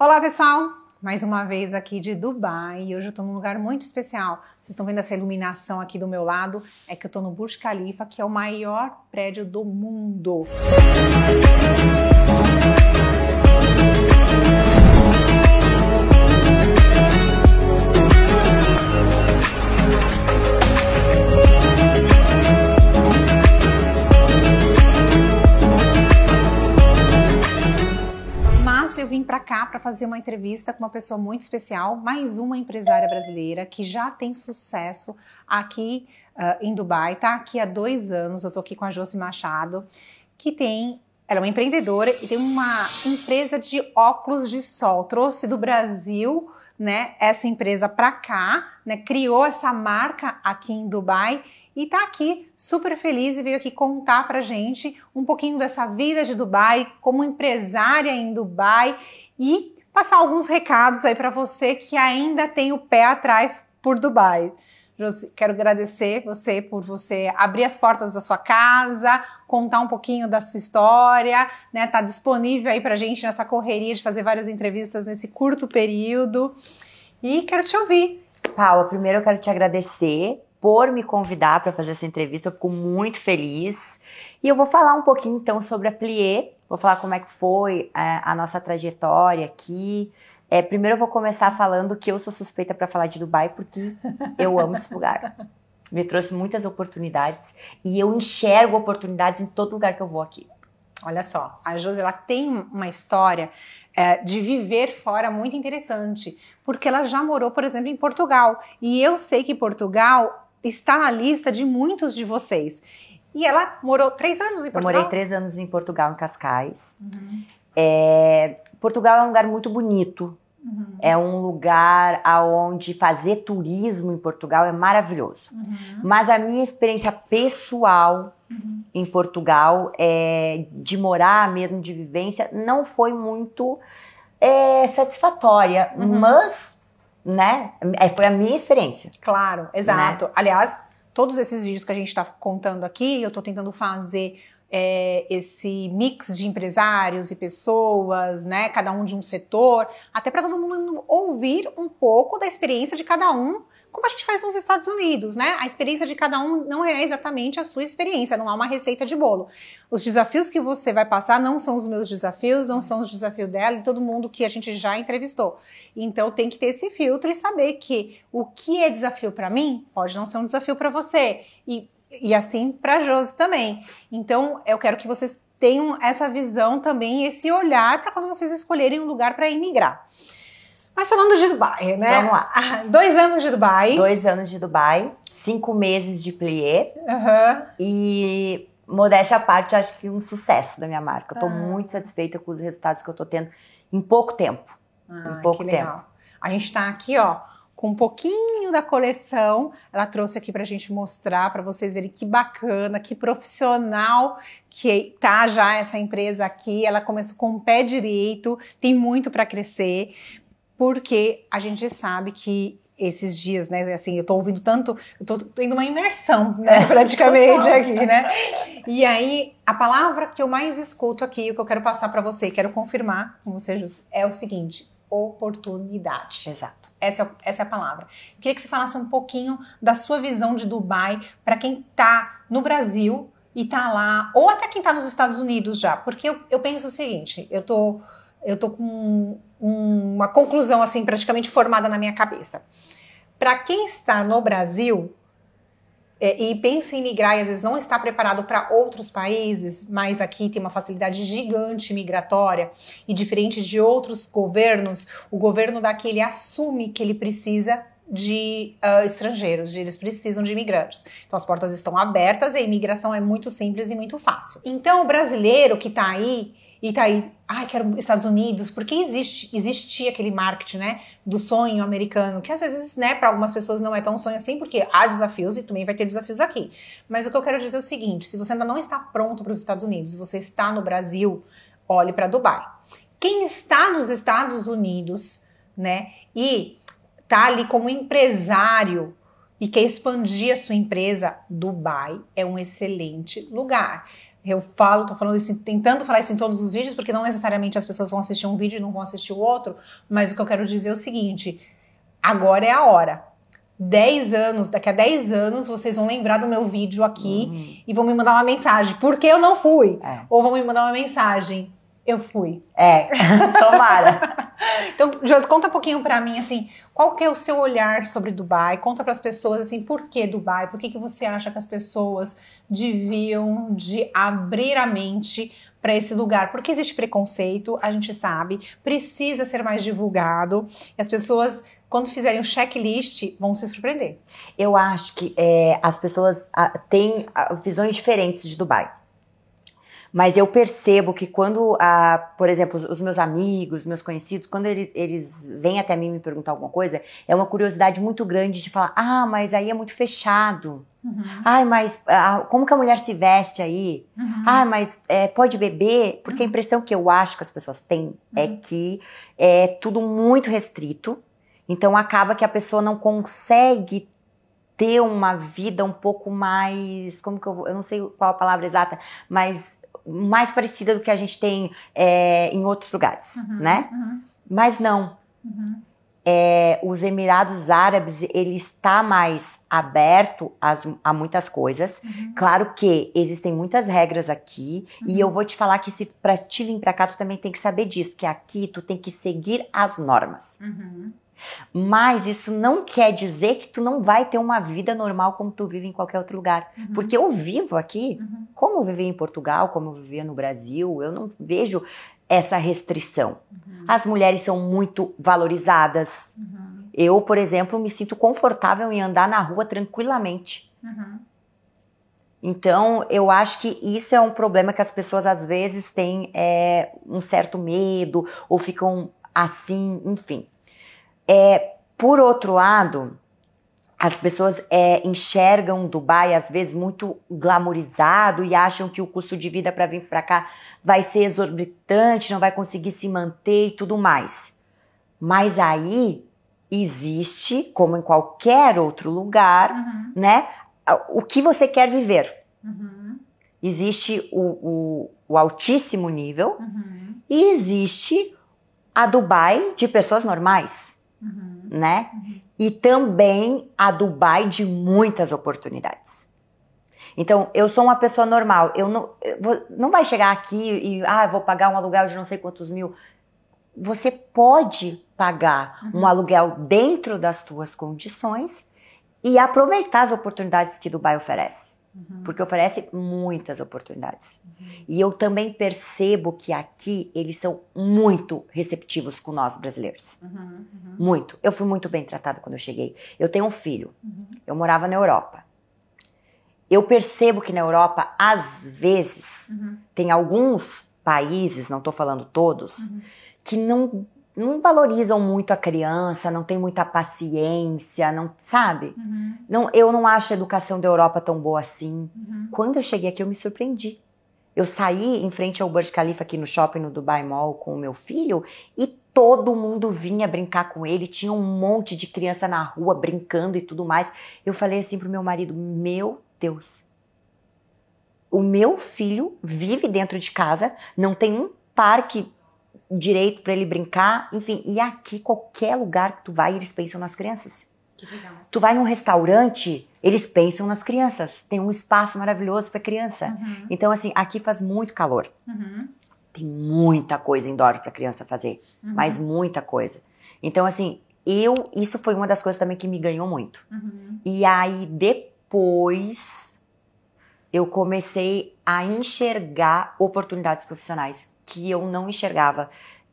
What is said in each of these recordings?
Olá, pessoal! Mais uma vez aqui de Dubai e hoje eu tô num lugar muito especial. Vocês estão vendo essa iluminação aqui do meu lado? É que eu tô no Burj Khalifa, que é o maior prédio do mundo. Mas para cá para fazer uma entrevista com uma pessoa muito especial, mais uma empresária brasileira que já tem sucesso aqui uh, em Dubai, tá aqui há dois anos. Eu tô aqui com a Josi Machado, que tem ela é uma empreendedora e tem uma empresa de óculos de sol. Trouxe do Brasil, né, essa empresa para cá, né, criou essa marca aqui em Dubai e tá aqui super feliz e veio aqui contar pra gente um pouquinho dessa vida de Dubai, como empresária em Dubai e passar alguns recados aí para você que ainda tem o pé atrás por Dubai. Quero agradecer você por você abrir as portas da sua casa, contar um pouquinho da sua história, né? Tá disponível aí pra gente nessa correria de fazer várias entrevistas nesse curto período. E quero te ouvir. Paula, primeiro eu quero te agradecer por me convidar para fazer essa entrevista. Eu fico muito feliz. E eu vou falar um pouquinho então sobre a Plié. Vou falar como é que foi é, a nossa trajetória aqui, é, primeiro eu vou começar falando que eu sou suspeita para falar de Dubai porque eu amo esse lugar. Me trouxe muitas oportunidades e eu enxergo oportunidades em todo lugar que eu vou aqui. Olha só, a Josi ela tem uma história é, de viver fora muito interessante, porque ela já morou, por exemplo, em Portugal. E eu sei que Portugal está na lista de muitos de vocês. E ela morou três anos em Portugal? Eu morei três anos em Portugal, em Cascais. Uhum. É, Portugal é um lugar muito bonito. Uhum. É um lugar aonde fazer turismo em Portugal é maravilhoso. Uhum. Mas a minha experiência pessoal uhum. em Portugal, é, de morar mesmo, de vivência, não foi muito é, satisfatória. Uhum. Mas, né, é, foi a minha experiência. Claro, exato. Né? Aliás, todos esses vídeos que a gente está contando aqui, eu estou tentando fazer é, esse mix de empresários e pessoas, né, cada um de um setor, até para todo mundo ouvir um pouco da experiência de cada um, como a gente faz nos Estados Unidos, né? A experiência de cada um não é exatamente a sua experiência, não há uma receita de bolo. Os desafios que você vai passar não são os meus desafios, não são os desafios dela e todo mundo que a gente já entrevistou. Então tem que ter esse filtro e saber que o que é desafio para mim pode não ser um desafio para você. E e assim para Josi também. Então, eu quero que vocês tenham essa visão também, esse olhar para quando vocês escolherem um lugar para imigrar. Mas falando de Dubai, né? Vamos lá. Ah, dois anos de Dubai. Dois anos de Dubai, cinco meses de plié. Uhum. E, modéstia à parte, acho que um sucesso da minha marca. Eu tô ah. muito satisfeita com os resultados que eu tô tendo em pouco tempo. Ah, em pouco tempo. A gente tá aqui, ó, com um pouquinho da coleção. Ela trouxe aqui para a gente mostrar, para vocês verem que bacana, que profissional que tá já essa empresa aqui. Ela começou com o pé direito, tem muito para crescer, porque a gente sabe que esses dias, né? Assim, eu tô ouvindo tanto, eu tô tendo uma imersão, né? Praticamente aqui, né? E aí, a palavra que eu mais escuto aqui, o que eu quero passar para você, quero confirmar com você, é o seguinte: oportunidade. Exato. Essa é, essa é a palavra. Eu queria que você falasse um pouquinho da sua visão de Dubai para quem está no Brasil e está lá, ou até quem está nos Estados Unidos já, porque eu, eu penso o seguinte: eu tô, eu tô com um, uma conclusão assim praticamente formada na minha cabeça. Para quem está no Brasil, é, e pensa em migrar e às vezes não está preparado para outros países, mas aqui tem uma facilidade gigante migratória e diferente de outros governos, o governo daqui ele assume que ele precisa de uh, estrangeiros, eles precisam de imigrantes. Então as portas estão abertas e a imigração é muito simples e muito fácil. Então o brasileiro que está aí e tá aí, ai, quero Estados Unidos, porque existe, existia aquele marketing, né, do sonho americano, que às vezes, né, para algumas pessoas não é tão sonho assim, porque há desafios e também vai ter desafios aqui. Mas o que eu quero dizer é o seguinte, se você ainda não está pronto para os Estados Unidos, você está no Brasil, olhe para Dubai. Quem está nos Estados Unidos, né, e tá ali como empresário e quer expandir a sua empresa, Dubai é um excelente lugar Eu falo, tô falando isso, tentando falar isso em todos os vídeos, porque não necessariamente as pessoas vão assistir um vídeo e não vão assistir o outro, mas o que eu quero dizer é o seguinte: agora é a hora. 10 anos, daqui a 10 anos, vocês vão lembrar do meu vídeo aqui uhum. e vão me mandar uma mensagem. Por que eu não fui? É. Ou vão me mandar uma mensagem. Eu fui. É, tomara. então, Josi, conta um pouquinho para mim, assim, qual que é o seu olhar sobre Dubai? Conta para as pessoas, assim, por que Dubai? Por que, que você acha que as pessoas deviam de abrir a mente para esse lugar? Porque existe preconceito, a gente sabe, precisa ser mais divulgado. E as pessoas quando fizerem o checklist, vão se surpreender. Eu acho que é, as pessoas a, ah, têm a, ah, visões diferentes de Dubai. Mas eu percebo que quando, a, por exemplo, os, meus amigos, meus conhecidos, quando eles, eles vêm até mim me perguntar alguma coisa, é uma curiosidade muito grande de falar: ah, mas aí é muito fechado. Uhum. Ai, mas ah, como que a mulher se veste aí? Uhum. Ah, mas é, pode beber? Porque a uhum. impressão que eu acho que as pessoas têm é uhum. que é tudo muito restrito então acaba que a pessoa não consegue ter uma vida um pouco mais, como que eu, eu não sei qual a palavra exata, mas mais parecida do que a gente tem é, em outros lugares, uhum, né? Uhum. Mas não. Uhum. É, os Emirados Árabes ele está mais aberto às, a muitas coisas. Uhum. Claro que existem muitas regras aqui e uhum. eu vou te falar que se para te vir para cá tu também tem que saber disso, que aqui tu tem que seguir as normas. Uhum. Mas isso não quer dizer que tu não vai ter uma vida normal como tu vive em qualquer outro lugar. Uhum. Porque eu vivo aqui, uhum. como eu vivi em Portugal, como eu vivia no Brasil, eu não vejo essa restrição. Uhum. As mulheres são muito valorizadas. Uhum. Eu, por exemplo, me sinto confortável em andar na rua tranquilamente. Uhum. Então, eu acho que isso é um problema que as pessoas às vezes têm é, um certo medo ou ficam assim, enfim. É, por outro lado, as pessoas é, enxergam Dubai às vezes muito glamorizado e acham que o custo de vida para vir para cá vai ser exorbitante, não vai conseguir se manter e tudo mais. Mas aí existe, como em qualquer outro lugar, uhum. né? O que você quer viver. Uhum. Existe o, o, o, altíssimo nível uhum. e existe a Dubai de pessoas normais uhum. né? Uhum. E também a Dubai de muitas oportunidades. Então, eu sou uma pessoa normal. Eu não, eu vou, não vai chegar aqui e, ah, vou pagar um aluguel de não sei quantos mil. Você pode pagar uhum. um aluguel dentro das tuas condições e aproveitar as oportunidades que Dubai oferece. Uhum. Porque oferece muitas oportunidades. Uhum. E eu também percebo que aqui eles são muito receptivos com nós brasileiros. Uhum. uhum. Muito. Eu fui muito bem tratada quando eu cheguei. Eu tenho um filho. Uhum. Eu morava na Europa. Eu percebo que na Europa, às vezes, tem alguns países, não estou falando todos, que não não valorizam muito a criança, não tem muita paciência, não sabe? Uhum. Não, eu não acho a educação da Europa tão boa assim. Uhum. Quando eu cheguei aqui, eu me surpreendi. Eu saí em frente ao Burj Khalifa aqui no shopping no Dubai Mall com o meu filho e todo mundo vinha brincar com ele, tinha um monte de criança na rua brincando e tudo mais. Eu falei assim pro meu marido: "Meu Deus. O meu filho vive dentro de casa, não tem um parque direito para ele brincar, enfim. E aqui, qualquer lugar que tu vai, eles pensam nas crianças. Tu vai num restaurante, eles pensam nas crianças. Tem um espaço maravilhoso para criança. Uhum. Então, assim, aqui faz muito calor. Uhum. Tem muita coisa indoor para criança fazer, uhum. mas muita coisa. Então, assim, eu isso foi uma das coisas também que me ganhou muito. Uhum. E aí depois eu comecei a enxergar oportunidades profissionais que eu não enxergava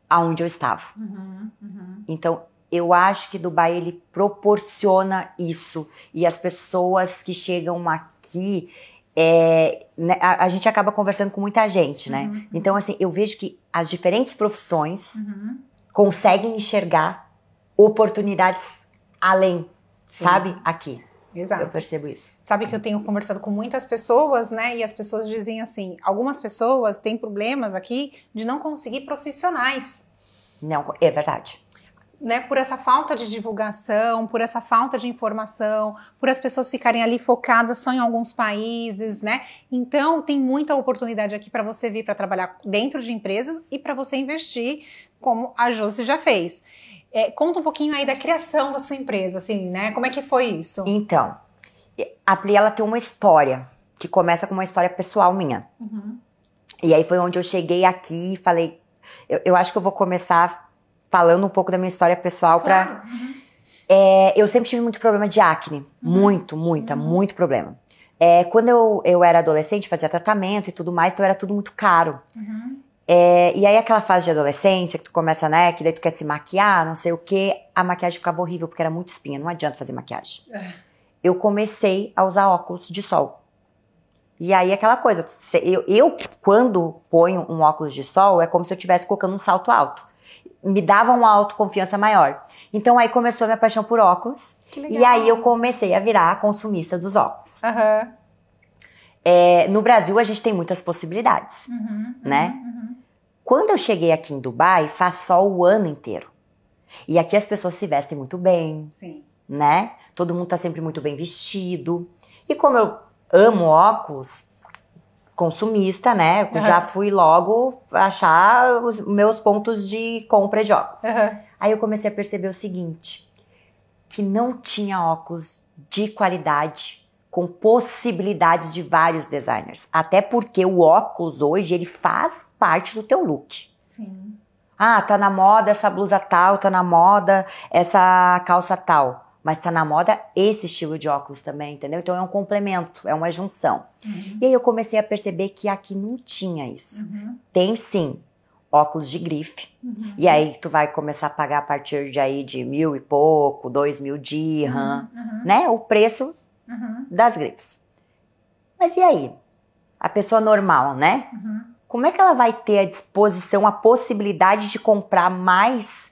aonde eu estava. Uhum, uhum. Então, eu acho que Dubai ele proporciona isso e as pessoas que chegam aqui é, né, a, a, gente acaba conversando com muita gente, né? Uhum, então, assim, eu vejo que as diferentes profissões uhum. conseguem enxergar oportunidades além, Sim. sabe? Aqui. Exato. Eu percebo isso. Sabe que eu tenho conversado com muitas pessoas, né? E as pessoas dizem assim: algumas pessoas têm problemas aqui de não conseguir profissionais. Não, é verdade. né, por essa falta de divulgação, por essa falta de informação, por as pessoas ficarem ali focadas só em alguns países, né? Então tem muita oportunidade aqui para você vir para trabalhar dentro de empresas e para você investir, como a Josi já fez. É, conta um pouquinho aí da criação da sua empresa, assim, né? Como é que foi isso? Então, a Pli, ela tem uma história que começa com uma história pessoal minha. Uhum. E aí foi onde eu cheguei aqui e falei, eu, eu acho que eu vou começar falando um pouco da minha história pessoal claro. pra. Uhum. É, eu sempre tive muito problema de acne. Uhum. Muito, muita, uhum. muito problema. É, quando eu, eu era adolescente, fazia tratamento e tudo mais, então era tudo muito caro. Uhum. É, e aí aquela fase de adolescência, que tu começa, né, que daí tu quer se maquiar, não sei o que, a maquiagem ficava horrível, porque era muito espinha, não adianta fazer maquiagem. É. Eu comecei a usar óculos de sol. E aí aquela coisa, eu, eu quando ponho um óculos de sol, é como se eu estivesse colocando um salto alto me dava uma autoconfiança maior. Então aí começou a minha paixão por óculos. E aí eu comecei a virar consumista dos óculos. Uhum. É, no Brasil a gente tem muitas possibilidades, uhum, né? Uhum, Quando eu cheguei aqui em Dubai, faz sol o ano inteiro. E aqui as pessoas se vestem muito bem, Sim. né? Todo mundo tá sempre muito bem vestido. E como eu amo óculos, consumista, né? Uhum. Já fui logo achar os meus pontos de compra de óculos. Uhum. Aí eu comecei a perceber o seguinte: que não tinha óculos de qualidade com possibilidades de vários designers. Até porque o óculos hoje ele faz parte do teu look. Sim. Ah, tá na moda essa blusa tal, tá na moda essa calça tal mas tá na moda esse estilo de óculos também, entendeu? Então é um complemento, é uma junção. Uhum. E aí eu comecei a perceber que aqui não tinha isso. Uhum. Tem sim óculos de grife. Uhum. E aí tu vai começar a pagar a partir de aí de mil e pouco, dois mil dirham, uhum. uhum. né? O preço uhum. das grifes. Mas e aí? A pessoa normal, né? Como é que ela vai ter à disposição a possibilidade de comprar mais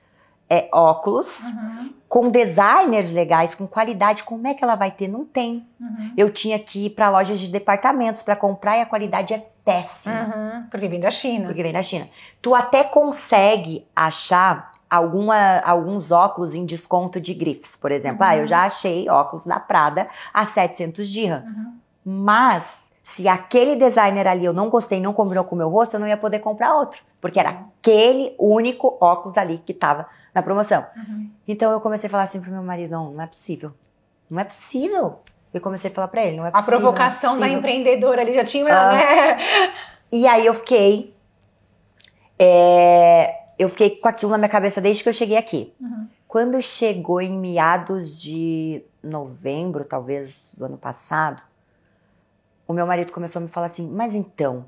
é, óculos uhum. com designers legais, com qualidade. Como é que ela vai ter? Não tem. Uhum. Eu tinha que ir para lojas de departamentos para comprar e a qualidade é péssima. Uhum. Porque vem da China. Porque vem da China. Tu até consegue achar alguma, alguns óculos em desconto de grifes, por exemplo. Ah, eu uhum. já achei óculos da Prada a 700 dirham. Uhum. Mas se aquele designer ali eu não gostei, não combinou com o meu rosto, eu não ia poder comprar outro. Porque era uhum. aquele único óculos ali que estava na promoção. Uhum. Então eu comecei a falar assim pro meu marido: não, não é possível. Não é possível. Eu comecei a falar para ele: não é possível. A provocação é da empreendedora ali já tinha. Ah. Né? E aí eu fiquei. É, eu fiquei com aquilo na minha cabeça desde que eu cheguei aqui. Uhum. Quando chegou em meados de novembro, talvez, do ano passado, o meu marido começou a me falar assim: mas então,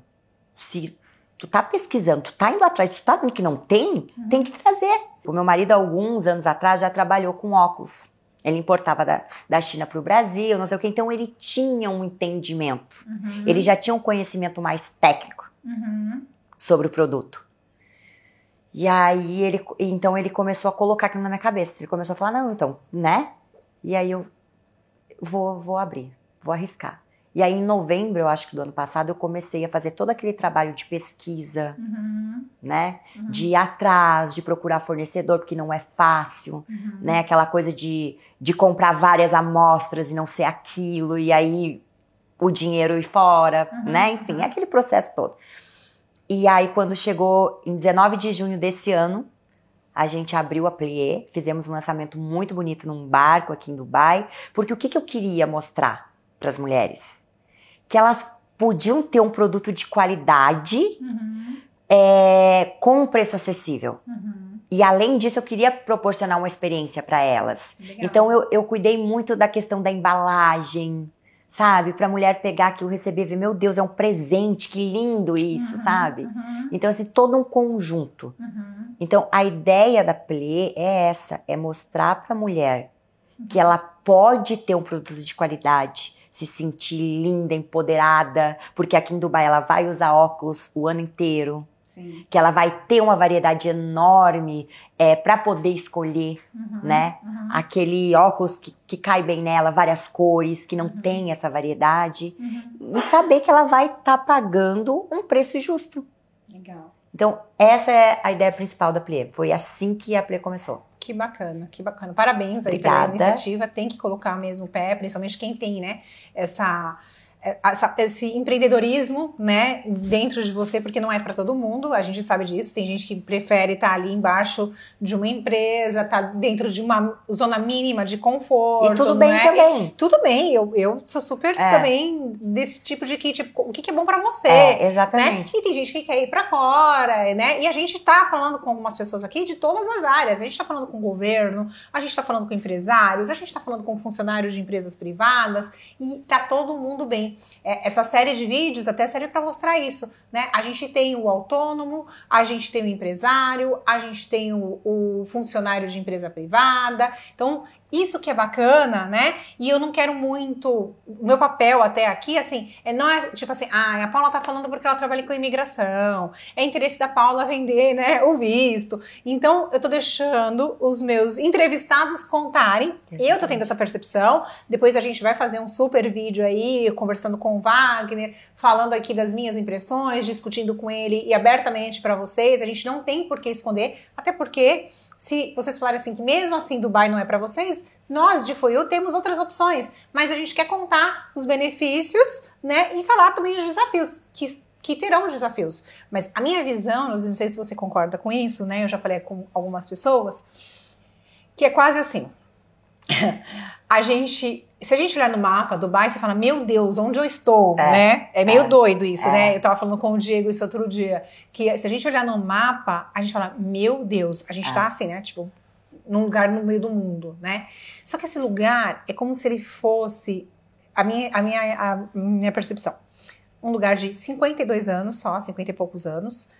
se tu tá pesquisando, tu tá indo atrás, tu tá vendo que não tem, uhum. tem que trazer. O meu marido, alguns anos atrás, já trabalhou com óculos. Ele importava da, da China para o Brasil, não sei o que, então ele tinha um entendimento. Uhum. Ele já tinha um conhecimento mais técnico uhum. sobre o produto. E aí ele, então ele começou a colocar aquilo na minha cabeça. Ele começou a falar, não, então, né? E aí eu vou, vou abrir, vou arriscar. E aí, em novembro, eu acho que do ano passado, eu comecei a fazer todo aquele trabalho de pesquisa, uhum. né? Uhum. De ir atrás, de procurar fornecedor, porque não é fácil, uhum. né? Aquela coisa de, de comprar várias amostras e não ser aquilo, e aí o dinheiro ir fora, uhum. né? Enfim, é aquele processo todo. E aí, quando chegou em 19 de junho desse ano, a gente abriu a Plié, fizemos um lançamento muito bonito num barco aqui em Dubai, porque o que, que eu queria mostrar para as mulheres? que elas podiam ter um produto de qualidade uhum. é, com um preço acessível. Uhum. E além disso, eu queria proporcionar uma experiência para elas. Legal. Então eu, eu cuidei muito da questão da embalagem, sabe? Para a mulher pegar aquilo, receber, ver, meu Deus, é um presente, que lindo isso, uhum, sabe? Uhum. Então, assim, todo um conjunto. Uhum. Então, a ideia da Play é essa: é mostrar para a mulher que ela pode ter um produto de qualidade, se sentir linda, empoderada, porque aqui em Dubai ela vai usar óculos o ano inteiro. Sim. Que ela vai ter uma variedade enorme é, para poder escolher, uhum, né? Uhum. Aquele óculos que, que cai bem nela, várias cores, que não uhum. tem essa variedade. Uhum. E saber que ela vai estar tá pagando um preço justo. Legal. Então, essa é a ideia principal da Plié. Foi assim que a Plié começou. Que bacana, que bacana. Parabéns aí Obrigada. pela iniciativa. Tem que colocar mesmo o pé, principalmente quem tem, né, essa essa, esse empreendedorismo, né, dentro de você, porque não é para todo mundo, a gente sabe disso. Tem gente que prefere estar tá ali embaixo de uma empresa, tá dentro de uma zona mínima de conforto. E tudo bem é? também. E, tudo bem, eu, eu sou super é. também desse tipo de que, tipo, o que, que é bom para você. É, exatamente. Né? E tem gente que quer ir para fora, né? E a gente tá falando com algumas pessoas aqui de todas as áreas. A gente tá falando com o governo, a gente tá falando com empresários, a gente tá falando com funcionários de empresas privadas, e tá todo mundo bem. É, essa série de vídeos até serve para mostrar isso, né? A gente tem o autônomo, a gente tem o empresário, a gente tem o, o funcionário de empresa privada. Então, isso que é bacana, né? E eu não quero muito. O meu papel até aqui, assim, é não é tipo assim, ah, a Paula tá falando porque ela trabalha com imigração. É interesse da Paula vender, né? O visto. Então, eu tô deixando os meus entrevistados contarem. Eu tô tendo essa percepção. Depois a gente vai fazer um super vídeo aí, conversando com o Wagner, falando aqui das minhas impressões, discutindo com ele e abertamente para vocês. A gente não tem por que esconder, até porque se vocês falarem assim que mesmo assim Dubai não é para vocês, nós de Foyu temos outras opções, mas a gente quer contar os benefícios, né, e falar também os desafios que que terão desafios. Mas a minha visão, não sei se você concorda com isso, né? Eu já falei com algumas pessoas que é quase assim. a gente, se a gente olhar no mapa Dubai, você fala, meu Deus, onde eu estou, é, né? É meio é, doido isso, né? é. né? Eu tava falando com o Diego isso outro dia, que se a gente olhar no mapa, a gente fala, meu Deus, a gente é. tá assim, né? Tipo, num lugar no meio do mundo, né? Só que esse lugar é como se ele fosse a minha, a minha, a minha percepção. Um lugar de 52 anos só, 50 e poucos anos,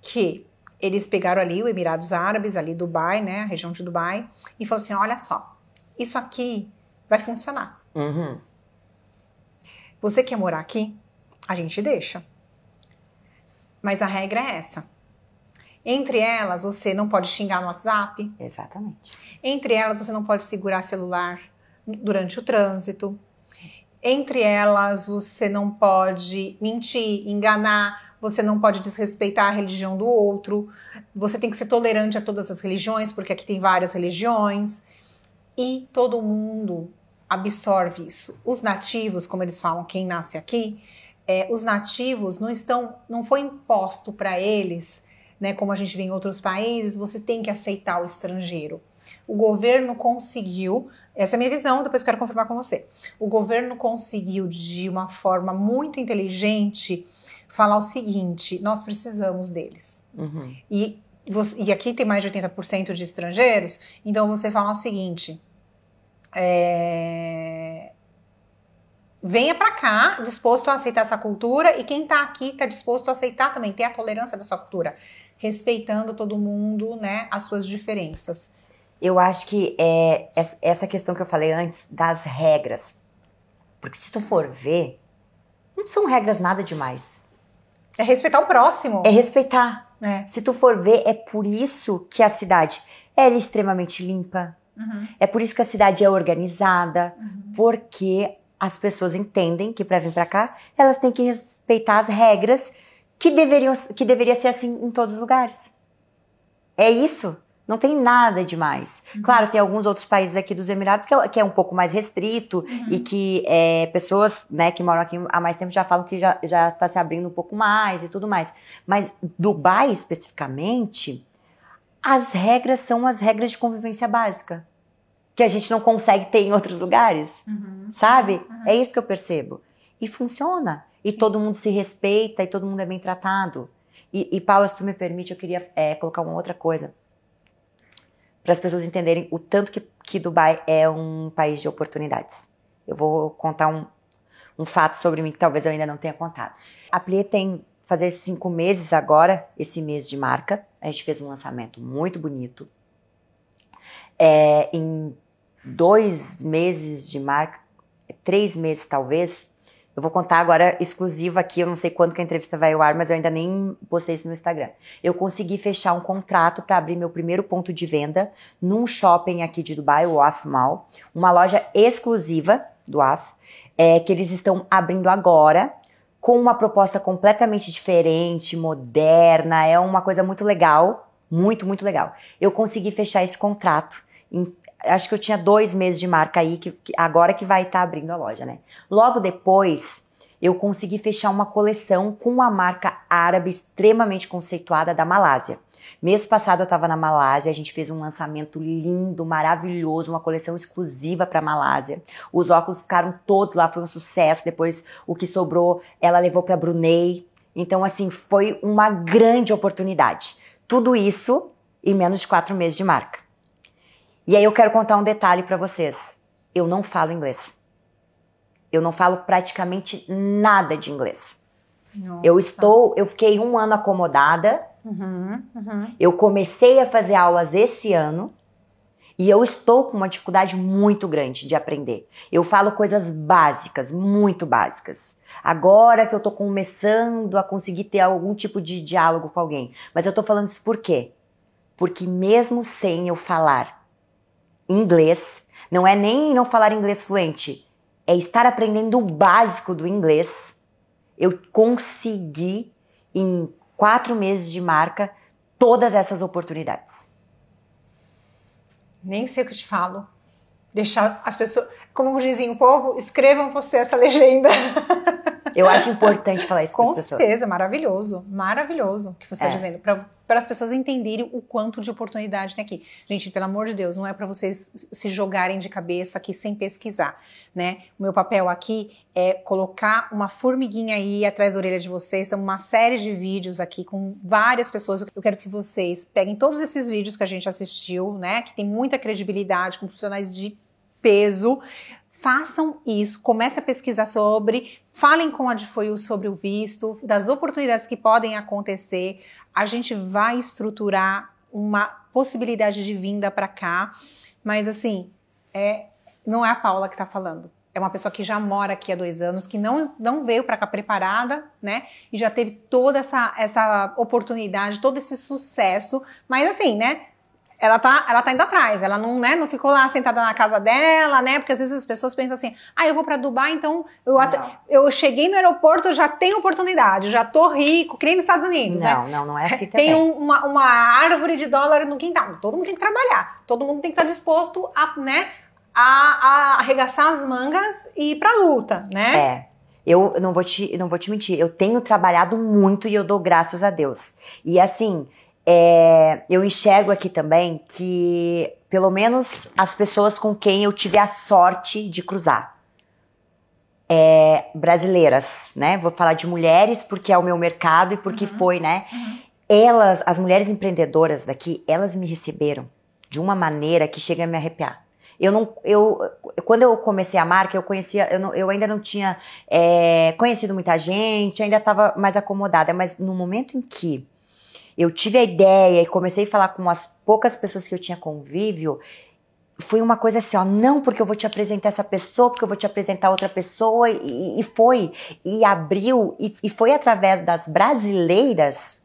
que eles pegaram ali o Emirados Árabes, ali Dubai, né, a região de Dubai, e falaram assim: olha só, isso aqui vai funcionar. Uhum. Você quer morar aqui? A gente deixa. Mas a regra é essa. Entre elas, você não pode xingar no WhatsApp. Exatamente. Entre elas, você não pode segurar celular durante o trânsito. Entre elas, você não pode mentir, enganar, você não pode desrespeitar a religião do outro. Você tem que ser tolerante a todas as religiões, porque aqui tem várias religiões e todo mundo absorve isso. Os nativos, como eles falam, quem nasce aqui, é, os nativos não estão, não foi imposto para eles, né, como a gente vê em outros países, você tem que aceitar o estrangeiro. O governo conseguiu, essa é a minha visão, depois quero confirmar com você. O governo conseguiu de uma forma muito inteligente falar o seguinte: nós precisamos deles. Uhum. E, você, e aqui tem mais de 80% de estrangeiros, então você fala o seguinte: é... Venha para cá disposto a aceitar essa cultura e quem está aqui está disposto a aceitar também, ter a tolerância da sua cultura, respeitando todo mundo, né, as suas diferenças. Eu acho que é essa questão que eu falei antes das regras, porque se tu for ver, não são regras nada demais. É respeitar o próximo. É respeitar. É. Se tu for ver, é por isso que a cidade é extremamente limpa, Uhum. É por isso que a cidade é organizada, uhum. porque as pessoas entendem que para vir para cá, elas têm que respeitar as regras que deveriam que deveria ser assim em todos os lugares. É isso. Não tem nada demais. Uhum. Claro, tem alguns outros países aqui dos Emirados que é, que é um pouco mais restrito uhum. e que é, pessoas né, que moram aqui há mais tempo já falam que já está se abrindo um pouco mais e tudo mais. Mas Dubai, especificamente, as regras são as regras de convivência básica que a gente não consegue ter em outros lugares, uhum. sabe? Uhum. É isso que eu percebo. E funciona. E Sim. todo mundo se respeita e todo mundo é bem tratado. E, e Paula, se tu me permite, eu queria é, colocar uma outra coisa. Para as pessoas entenderem o tanto que, que Dubai é um país de oportunidades. Eu vou contar um, um fato sobre mim que talvez eu ainda não tenha contado. A Plie tem fazer cinco meses agora, esse mês de marca. A gente fez um lançamento muito bonito. É, em dois meses de marca, três meses talvez. Eu vou contar agora exclusivo aqui, eu não sei quando que a entrevista vai ao ar, mas eu ainda nem postei isso no Instagram. Eu consegui fechar um contrato para abrir meu primeiro ponto de venda num shopping aqui de Dubai, o Off Mall, uma loja exclusiva do Off, é, que eles estão abrindo agora, com uma proposta completamente diferente, moderna, é uma coisa muito legal Muito, muito legal. Eu consegui fechar esse contrato. Em, acho que eu tinha dois meses de marca aí, que, que agora que vai estar tá abrindo a loja, né? Logo depois, eu consegui fechar uma coleção com uma marca árabe extremamente conceituada da Malásia. Mês passado eu estava na Malásia, a gente fez um lançamento lindo, maravilhoso, uma coleção exclusiva para Malásia. Os óculos ficaram todos lá, foi um sucesso. Depois o que sobrou, ela levou para Brunei. Então assim, foi uma grande oportunidade. Tudo isso em menos de quatro meses de marca. E aí eu quero contar um detalhe para vocês. Eu não falo inglês. Eu não falo praticamente nada de inglês. Nossa. Eu estou, eu fiquei um ano acomodada. Uhum, uhum. Eu comecei a fazer aulas esse ano e eu estou com uma dificuldade muito grande de aprender. Eu falo coisas básicas, muito básicas. Agora que eu estou começando a conseguir ter algum tipo de diálogo com alguém. Mas eu estou falando isso por quê? Porque mesmo sem eu falar inglês, não é nem não falar inglês fluente, é estar aprendendo o básico do inglês. Eu consegui, em quatro meses de marca, todas essas oportunidades. Nem sei o que te falo. Deixar as pessoas, como dizem o povo, escrevam você essa legenda. Eu acho importante falar isso com certeza, maravilhoso, maravilhoso o que você está é. dizendo, para as pessoas entenderem o quanto de oportunidade tem aqui. Gente, pelo amor de Deus, não é para vocês se jogarem de cabeça aqui sem pesquisar, né? O meu papel aqui é colocar uma formiguinha aí atrás da orelha de vocês. Tem uma série de vídeos aqui com várias pessoas. Eu quero que vocês peguem todos esses vídeos que a gente assistiu, né? Que tem muita credibilidade, com profissionais de peso, façam isso, comece a pesquisar sobre, falem com a DFOIU sobre o visto, das oportunidades que podem acontecer. A gente vai estruturar uma possibilidade de vinda para cá, mas assim, é, não é a Paula que está falando. É uma pessoa que já mora aqui há dois anos, que não, não veio para cá preparada, né? E já teve toda essa, essa oportunidade, todo esse sucesso. Mas assim, né? Ela tá, ela tá indo atrás, ela não, né, não ficou lá sentada na casa dela, né? Porque às vezes as pessoas pensam assim: "Ah, eu vou para Dubai, então eu eu cheguei no aeroporto, já tenho oportunidade, já tô rico, que nem nos Estados Unidos, não, né? Não, não é assim Tem um, uma, uma árvore de dólar no quintal. Todo mundo tem que trabalhar. Todo mundo tem que estar disposto a, né, a, a arregaçar as mangas e ir pra luta, né? É. Eu não vou te, não vou te mentir, eu tenho trabalhado muito e eu dou graças a Deus. E assim, é, eu enxergo aqui também que, pelo menos, as pessoas com quem eu tive a sorte de cruzar. É, brasileiras, né? Vou falar de mulheres porque é o meu mercado e porque uhum. foi, né? Uhum. Elas, as mulheres empreendedoras daqui, elas me receberam de uma maneira que chega a me arrepiar. Eu não, eu, quando eu comecei a marca, eu conhecia, eu, não, eu ainda não tinha é, conhecido muita gente, ainda estava mais acomodada, mas no momento em que eu tive a ideia e comecei a falar com as poucas pessoas que eu tinha convívio, foi uma coisa assim, ó, não porque eu vou te apresentar essa pessoa, porque eu vou te apresentar outra pessoa, e, e foi, e abriu, e, e foi através das brasileiras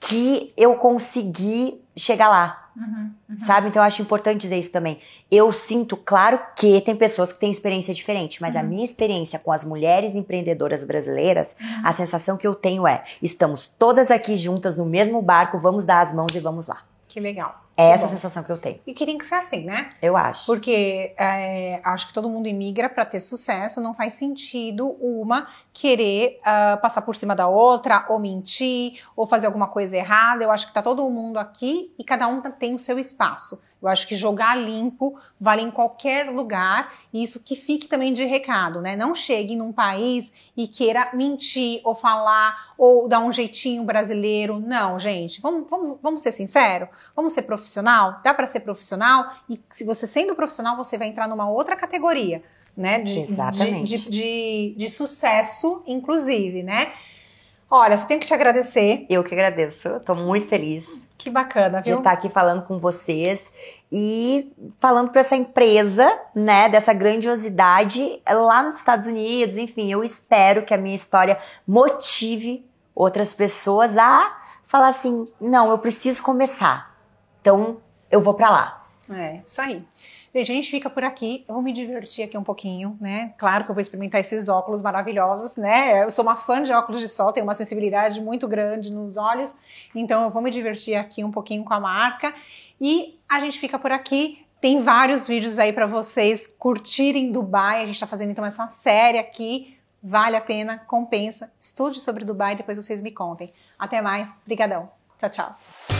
que eu consegui chegar lá. Uhum, uhum. Sabe? Então eu acho importante dizer isso também. Eu sinto, claro que tem pessoas que têm experiência diferente, mas uhum. a minha experiência com as mulheres empreendedoras brasileiras, uhum. a sensação que eu tenho é: estamos todas aqui juntas no mesmo barco, vamos dar as mãos e vamos lá. Que legal. É essa a sensação que eu tenho. E queria que ser assim, né? Eu acho. Porque é, acho que todo mundo imigra para ter sucesso, não faz sentido uma querer uh, passar por cima da outra, ou mentir, ou fazer alguma coisa errada. Eu acho que tá todo mundo aqui e cada um tem o seu espaço. Eu acho que jogar limpo vale em qualquer lugar, e isso que fique também de recado, né? Não chegue num país e queira mentir ou falar ou dar um jeitinho brasileiro. Não, gente, vamos, vamos, vamos ser sinceros, vamos ser profissional. Dá para ser profissional e se você sendo profissional, você vai entrar numa outra categoria, né? De, Exatamente. De, de, de, de sucesso, inclusive, né? Olha, só tenho que te agradecer. Eu que agradeço. Estou muito feliz. Que bacana, viu? De estar aqui falando com vocês e falando para essa empresa, né, dessa grandiosidade lá nos Estados Unidos. Enfim, eu espero que a minha história motive outras pessoas a falar assim: não, eu preciso começar. Então, eu vou para lá. É, isso aí. Gente, a gente fica por aqui. Eu vou me divertir aqui um pouquinho, né? Claro que eu vou experimentar esses óculos maravilhosos, né? Eu sou uma fã de óculos de sol, tenho uma sensibilidade muito grande nos olhos, então eu vou me divertir aqui um pouquinho com a marca. E a gente fica por aqui. Tem vários vídeos aí para vocês curtirem Dubai. A gente está fazendo então essa série aqui. Vale a pena, compensa. Estude sobre Dubai, depois vocês me contem. Até mais. Obrigadão. Tchau, tchau.